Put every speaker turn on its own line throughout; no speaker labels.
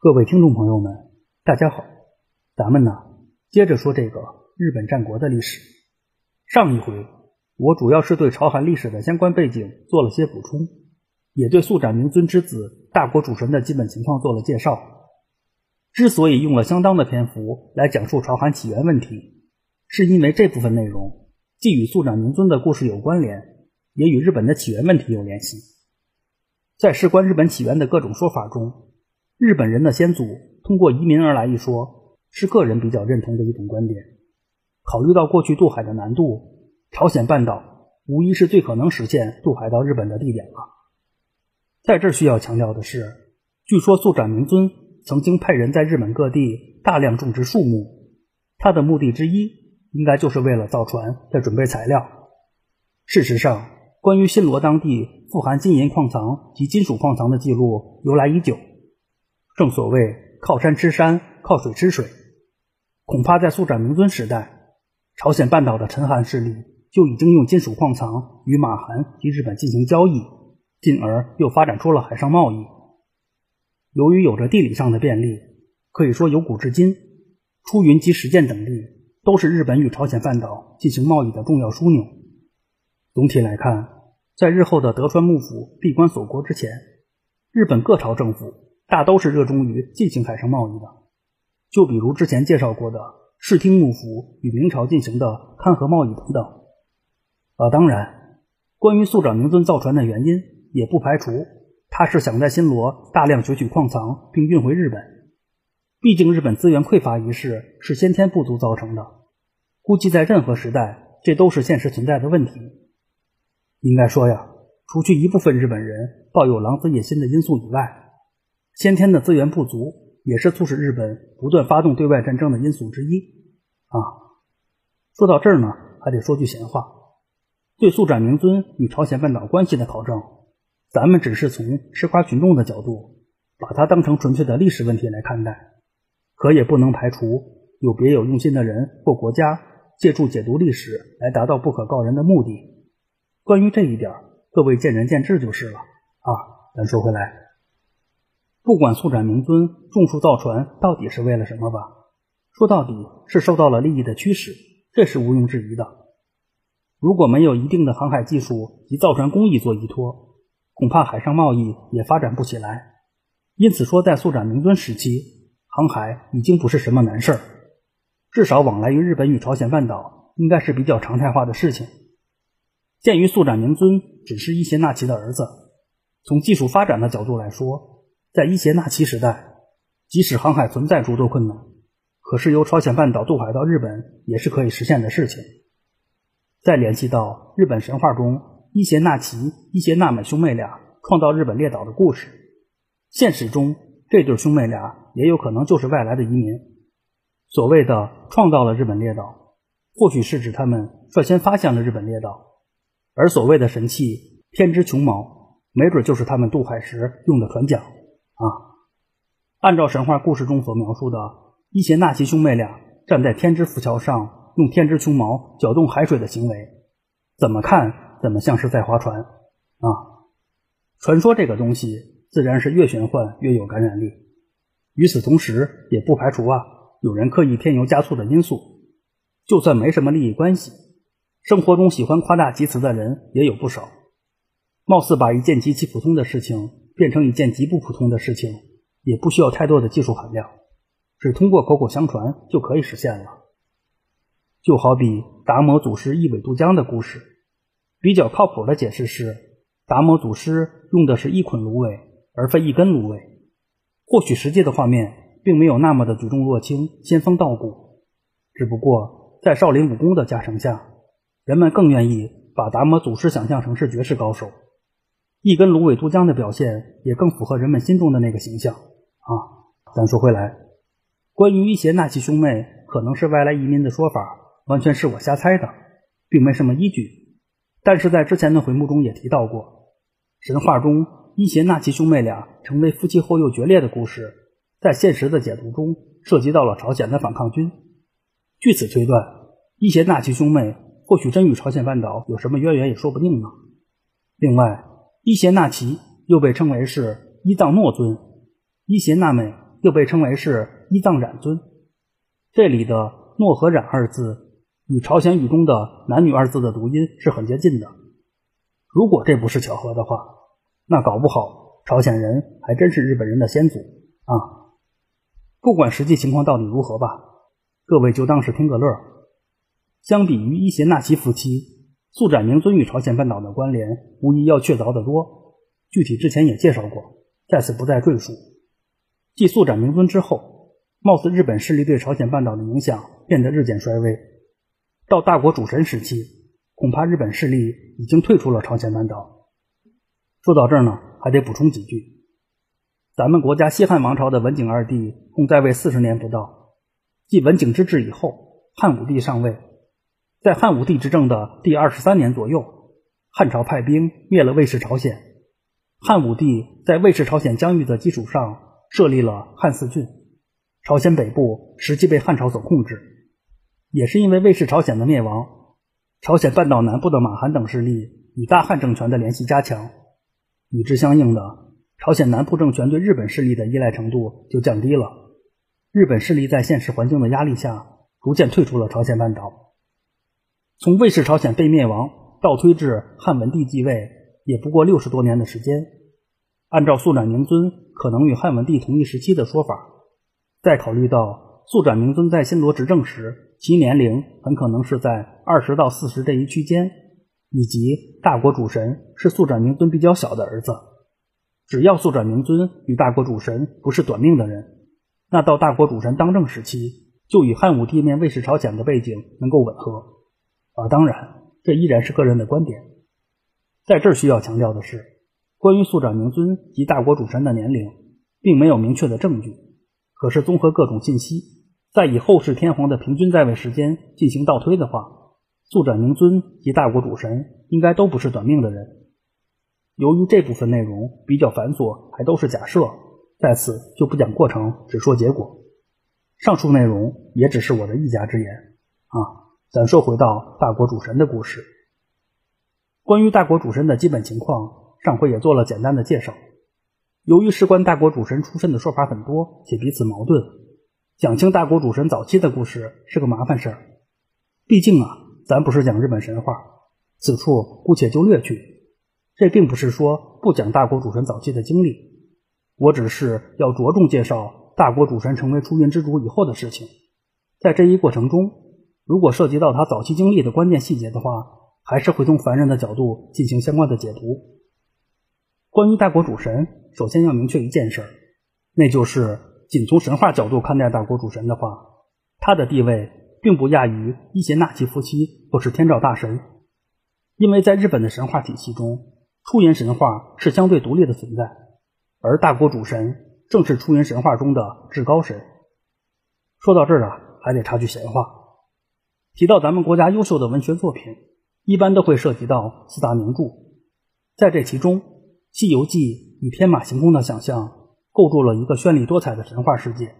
各位听众朋友们，大家好，咱们呢接着说这个日本战国的历史。上一回我主要是对朝韩历史的相关背景做了些补充，也对速斩明尊之子大国主神的基本情况做了介绍。之所以用了相当的篇幅来讲述朝韩起源问题，是因为这部分内容既与速斩明尊的故事有关联，也与日本的起源问题有联系。在事关日本起源的各种说法中，日本人的先祖通过移民而来一说，是个人比较认同的一种观点。考虑到过去渡海的难度，朝鲜半岛无疑是最可能实现渡海到日本的地点了。在这需要强调的是，据说速斩明尊曾经派人在日本各地大量种植树木，他的目的之一应该就是为了造船在准备材料。事实上，关于新罗当地富含金银矿藏及金属矿藏的记录由来已久。正所谓靠山吃山，靠水吃水。恐怕在速斩明尊时代，朝鲜半岛的陈韩势力就已经用金属矿藏与马韩及日本进行交易，进而又发展出了海上贸易。由于有着地理上的便利，可以说由古至今，出云及石见等地都是日本与朝鲜半岛进行贸易的重要枢纽。总体来看，在日后的德川幕府闭关锁国之前，日本各朝政府。大都是热衷于进行海上贸易的，就比如之前介绍过的室町幕府与明朝进行的勘合贸易等等。啊，当然，关于速长明尊造船的原因，也不排除他是想在新罗大量攫取矿藏并运回日本。毕竟日本资源匮乏一事是先天不足造成的，估计在任何时代这都是现实存在的问题。应该说呀，除去一部分日本人抱有狼子野心的因素以外，先天的资源不足，也是促使日本不断发动对外战争的因素之一。啊，说到这儿呢，还得说句闲话。对速展明尊与朝鲜半岛关系的考证，咱们只是从吃瓜群众的角度，把它当成纯粹的历史问题来看待。可也不能排除有别有用心的人或国家借助解读历史来达到不可告人的目的。关于这一点，各位见仁见智就是了。啊，咱说回来。不管速展明尊种树造船到底是为了什么吧，说到底是受到了利益的驱使，这是毋庸置疑的。如果没有一定的航海技术及造船工艺做依托，恐怕海上贸易也发展不起来。因此说，在速展明尊时期，航海已经不是什么难事儿，至少往来于日本与朝鲜半岛应该是比较常态化的事情。鉴于速展明尊只是伊邪那岐的儿子，从技术发展的角度来说，在伊邪那岐时代，即使航海存在诸多困难，可是由朝鲜半岛渡海到日本也是可以实现的事情。再联系到日本神话中伊邪那岐、伊邪那美兄妹俩创造日本列岛的故事，现实中这对兄妹俩也有可能就是外来的移民。所谓的创造了日本列岛，或许是指他们率先发现了日本列岛，而所谓的神器天之穹毛，没准就是他们渡海时用的船桨。啊，按照神话故事中所描述的，伊邪那岐兄妹俩站在天之浮桥上，用天之琼毛搅动海水的行为，怎么看怎么像是在划船啊！传说这个东西自然是越玄幻越有感染力。与此同时，也不排除啊有人刻意添油加醋的因素。就算没什么利益关系，生活中喜欢夸大其词的人也有不少，貌似把一件极其普通的事情。变成一件极不普通的事情，也不需要太多的技术含量，只通过口口相传就可以实现了。就好比达摩祖师一苇渡江的故事，比较靠谱的解释是，达摩祖师用的是一捆芦苇，而非一根芦苇。或许实际的画面并没有那么的举重若轻、仙风道骨，只不过在少林武功的加成下，人们更愿意把达摩祖师想象成是绝世高手。一根芦苇渡江的表现也更符合人们心中的那个形象啊！咱说回来，关于伊邪那岐兄妹可能是外来移民的说法，完全是我瞎猜的，并没什么依据。但是在之前的回目中也提到过，神话中伊邪那岐兄妹俩成为夫妻后又决裂的故事，在现实的解读中涉及到了朝鲜的反抗军。据此推断，伊邪那岐兄妹或许真与朝鲜半岛有什么渊源也说不定呢。另外，伊邪那岐又被称为是伊藏诺尊，伊邪那美又被称为是伊藏染尊。这里的“诺”和“染”二字与朝鲜语中的“男女”二字的读音是很接近的。如果这不是巧合的话，那搞不好朝鲜人还真是日本人的先祖啊！不管实际情况到底如何吧，各位就当是听个乐。相比于伊邪那岐夫妻，素斩明尊与朝鲜半岛的关联无疑要确凿得多。具体之前也介绍过。在此不再赘述。继速斩明尊之后，貌似日本势力对朝鲜半岛的影响变得日渐衰微。到大国主神时期，恐怕日本势力已经退出了朝鲜半岛。说到这儿呢，还得补充几句：咱们国家西汉王朝的文景二帝共在位四十年不到，继文景之治以后，汉武帝上位。在汉武帝执政的第二十三年左右，汉朝派兵灭了魏氏朝鲜。汉武帝在魏氏朝鲜疆域的基础上设立了汉四郡，朝鲜北部实际被汉朝所控制。也是因为魏氏朝鲜的灭亡，朝鲜半岛南部的马韩等势力与大汉政权的联系加强，与之相应的，朝鲜南部政权对日本势力的依赖程度就降低了。日本势力在现实环境的压力下，逐渐退出了朝鲜半岛。从魏氏朝鲜被灭亡倒推至汉文帝继位。也不过六十多年的时间，按照速斩明尊可能与汉文帝同一时期的说法，再考虑到速斩明尊在新罗执政时其年龄很可能是在二十到四十这一区间，以及大国主神是速斩明尊比较小的儿子，只要速斩明尊与大国主神不是短命的人，那到大国主神当政时期就与汉武帝面魏氏朝鲜的背景能够吻合。啊，当然，这依然是个人的观点。在这需要强调的是，关于速斩明尊及大国主神的年龄，并没有明确的证据。可是综合各种信息，再以后世天皇的平均在位时间进行倒推的话，速斩明尊及大国主神应该都不是短命的人。由于这部分内容比较繁琐，还都是假设，在此就不讲过程，只说结果。上述内容也只是我的一家之言啊。咱说回到大国主神的故事。关于大国主神的基本情况，上回也做了简单的介绍。由于事关大国主神出身的说法很多，且彼此矛盾，讲清大国主神早期的故事是个麻烦事儿。毕竟啊，咱不是讲日本神话，此处姑且就略去。这并不是说不讲大国主神早期的经历，我只是要着重介绍大国主神成为出云之主以后的事情。在这一过程中，如果涉及到他早期经历的关键细节的话，还是会从凡人的角度进行相关的解读。关于大国主神，首先要明确一件事，那就是仅从神话角度看待大国主神的话，他的地位并不亚于伊邪那岐夫妻或是天照大神，因为在日本的神话体系中，出云神话是相对独立的存在，而大国主神正是出云神话中的至高神。说到这儿啊，还得插句闲话，提到咱们国家优秀的文学作品。一般都会涉及到四大名著，在这其中，《西游记》与天马行空的想象构筑了一个绚丽多彩的神话世界。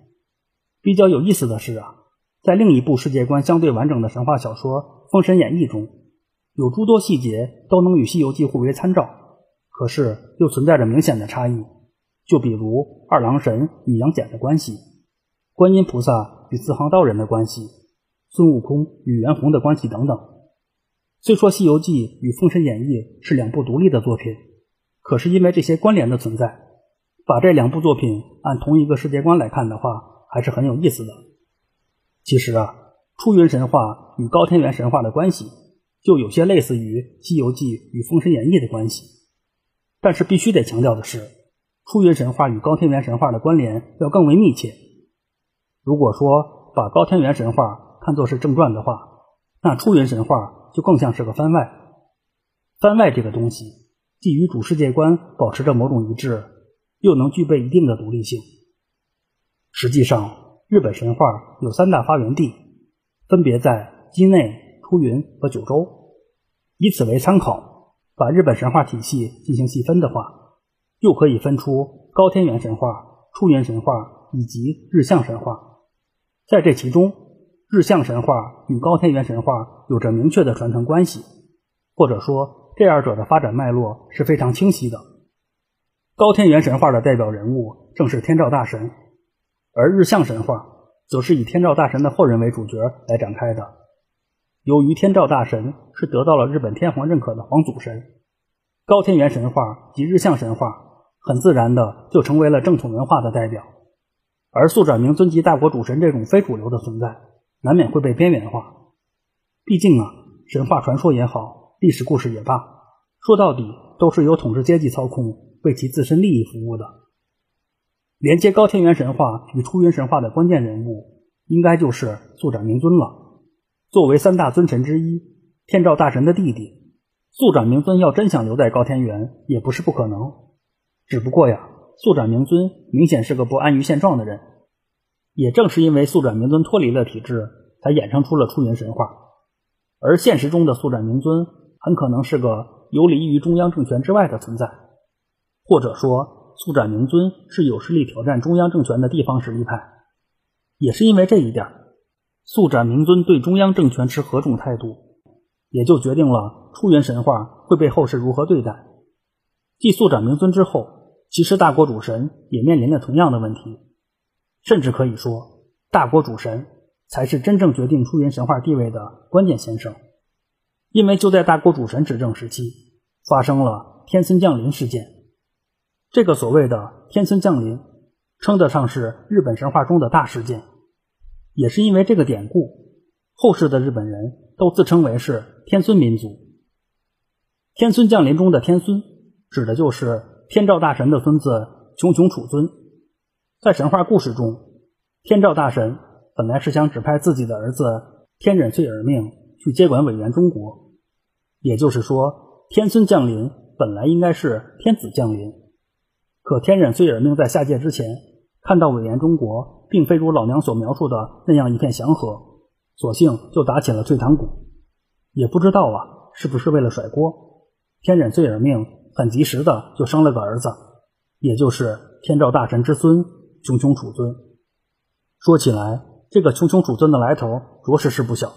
比较有意思的是啊，在另一部世界观相对完整的神话小说《封神演义》中，有诸多细节都能与《西游记》互为参照，可是又存在着明显的差异。就比如二郎神与杨戬的关系，观音菩萨与四行道人的关系，孙悟空与袁弘的关系等等。虽说《西游记》与《封神演义》是两部独立的作品，可是因为这些关联的存在，把这两部作品按同一个世界观来看的话，还是很有意思的。其实啊，出云神话与高天原神话的关系，就有些类似于《西游记》与《封神演义》的关系。但是必须得强调的是，出云神话与高天原神话的关联要更为密切。如果说把高天原神话看作是正传的话，那出云神话。就更像是个番外。番外这个东西，既与主世界观保持着某种一致，又能具备一定的独立性。实际上，日本神话有三大发源地，分别在畿内、出云和九州。以此为参考，把日本神话体系进行细分的话，又可以分出高天原神话、出云神话以及日向神话。在这其中，日向神话与高天原神话有着明确的传承关系，或者说这二者的发展脉络是非常清晰的。高天原神话的代表人物正是天照大神，而日向神话则是以天照大神的后人为主角来展开的。由于天照大神是得到了日本天皇认可的皇祖神，高天原神话及日向神话很自然的就成为了正统文化的代表。而速转明尊及大国主神这种非主流的存在，难免会被边缘化。毕竟啊，神话传说也好，历史故事也罢，说到底都是由统治阶级操控，为其自身利益服务的。连接高天原神话与出云神话的关键人物，应该就是速转明尊了。作为三大尊神之一，天照大神的弟弟，速转明尊要真想留在高天原，也不是不可能。只不过呀。速转明尊明显是个不安于现状的人，也正是因为速转明尊脱离了体制，才衍生出了出云神话。而现实中的速转明尊很可能是个游离于中央政权之外的存在，或者说速转明尊是有实力挑战中央政权的地方实力派。也是因为这一点，速转明尊对中央政权持何种态度，也就决定了出云神话会被后世如何对待。继速转明尊之后。其实，大国主神也面临着同样的问题，甚至可以说，大国主神才是真正决定出云神话地位的关键先生。因为就在大国主神执政时期，发生了天孙降临事件。这个所谓的天孙降临，称得上是日本神话中的大事件。也是因为这个典故，后世的日本人都自称为是天孙民族。天孙降临中的天孙，指的就是。天照大神的孙子穷穷楚尊，在神话故事中，天照大神本来是想指派自己的儿子天忍岁耳命去接管委员中国，也就是说，天孙降临本来应该是天子降临。可天忍岁耳命在下界之前，看到委员中国并非如老娘所描述的那样一片祥和，索性就打起了退堂鼓。也不知道啊，是不是为了甩锅？天忍岁耳命。很及时的就生了个儿子，也就是天照大神之孙穷穷楚尊。说起来，这个穷穷楚尊的来头着实是不小。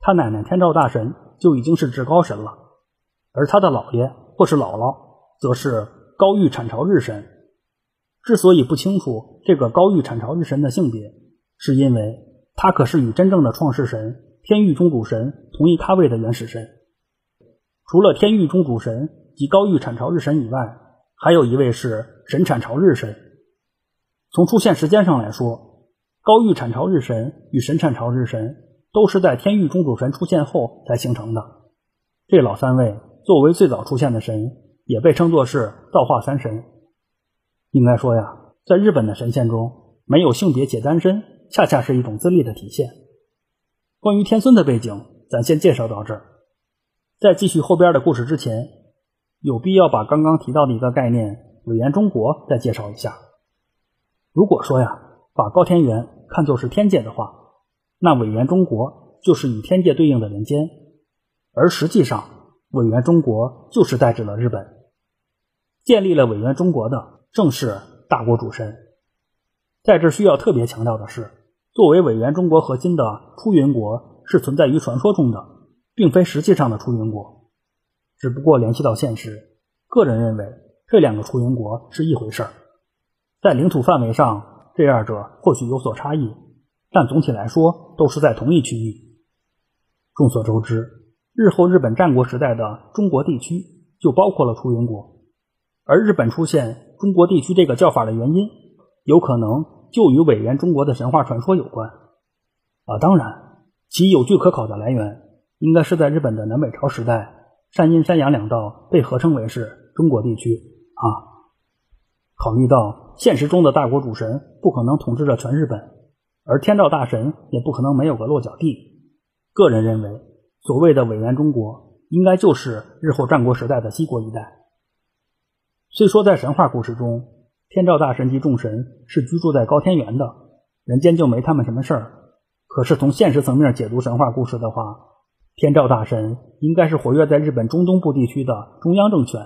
他奶奶天照大神就已经是至高神了，而他的姥爷或是姥姥则是高玉产朝日神。之所以不清楚这个高玉产朝日神的性别，是因为他可是与真正的创世神天域中主神同一咖位的原始神。除了天域中主神。及高玉产朝日神以外，还有一位是神产朝日神。从出现时间上来说，高玉产朝日神与神产朝日神都是在天域中主神出现后才形成的。这老三位作为最早出现的神，也被称作是造化三神。应该说呀，在日本的神仙中，没有性别且单身，恰恰是一种资历的体现。关于天孙的背景，咱先介绍到这儿。在继续后边的故事之前。有必要把刚刚提到的一个概念“委员中国”再介绍一下。如果说呀，把高天原看作是天界的话，那委员中国就是与天界对应的人间，而实际上，委员中国就是代指了日本。建立了委员中国的正是大国主神。在这需要特别强调的是，作为委员中国核心的出云国是存在于传说中的，并非实际上的出云国。只不过联系到现实，个人认为这两个出云国是一回事儿。在领土范围上，这二者或许有所差异，但总体来说都是在同一区域。众所周知，日后日本战国时代的中国地区就包括了出云国，而日本出现中国地区这个叫法的原因，有可能就与委员中国的神话传说有关。啊，当然，其有据可考的来源，应该是在日本的南北朝时代。山阴、山阳两道被合称为是中国地区啊。考虑到现实中的大国主神不可能统治着全日本，而天照大神也不可能没有个落脚地，个人认为，所谓的委员中国应该就是日后战国时代的西国一带。虽说在神话故事中，天照大神及众神是居住在高天原的，人间就没他们什么事儿。可是从现实层面解读神话故事的话，天照大神应该是活跃在日本中东部地区的中央政权，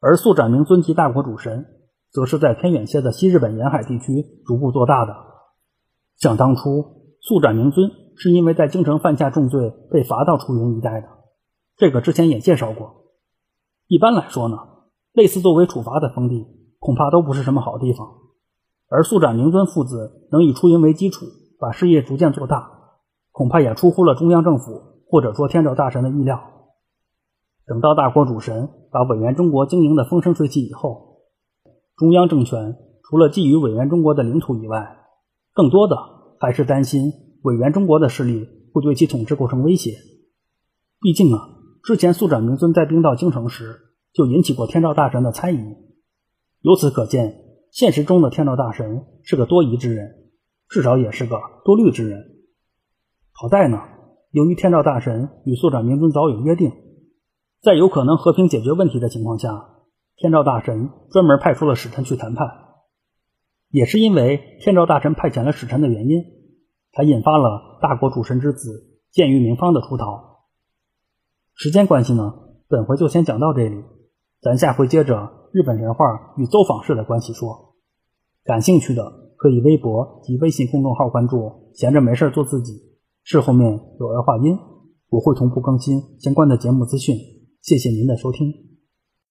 而速斩明尊及大国主神，则是在偏远些的西日本沿海地区逐步做大的。想当初，速斩明尊是因为在京城犯下重罪被罚到出云一带的，这个之前也介绍过。一般来说呢，类似作为处罚的封地，恐怕都不是什么好地方。而宿长明尊父子能以出营为基础，把事业逐渐做大，恐怕也出乎了中央政府或者说天照大神的意料。等到大国主神把委员中国经营的风生水起以后，中央政权除了觊觎委员中国的领土以外，更多的还是担心委员中国的势力会对其统治构成威胁。毕竟啊，之前宿长明尊带兵到京城时，就引起过天照大神的猜疑。由此可见。现实中的天照大神是个多疑之人，至少也是个多虑之人。好在呢，由于天照大神与宿长明尊早有约定，在有可能和平解决问题的情况下，天照大神专门派出了使臣去谈判。也是因为天照大神派遣了使臣的原因，才引发了大国主神之子剑于明方的出逃。时间关系呢，本回就先讲到这里，咱下回接着。日本神话与走访式的关系说，感兴趣的可以微博及微信公众号关注。闲着没事做自己，事后面有儿化音，我会同步更新相关的节目资讯。谢谢您的收听。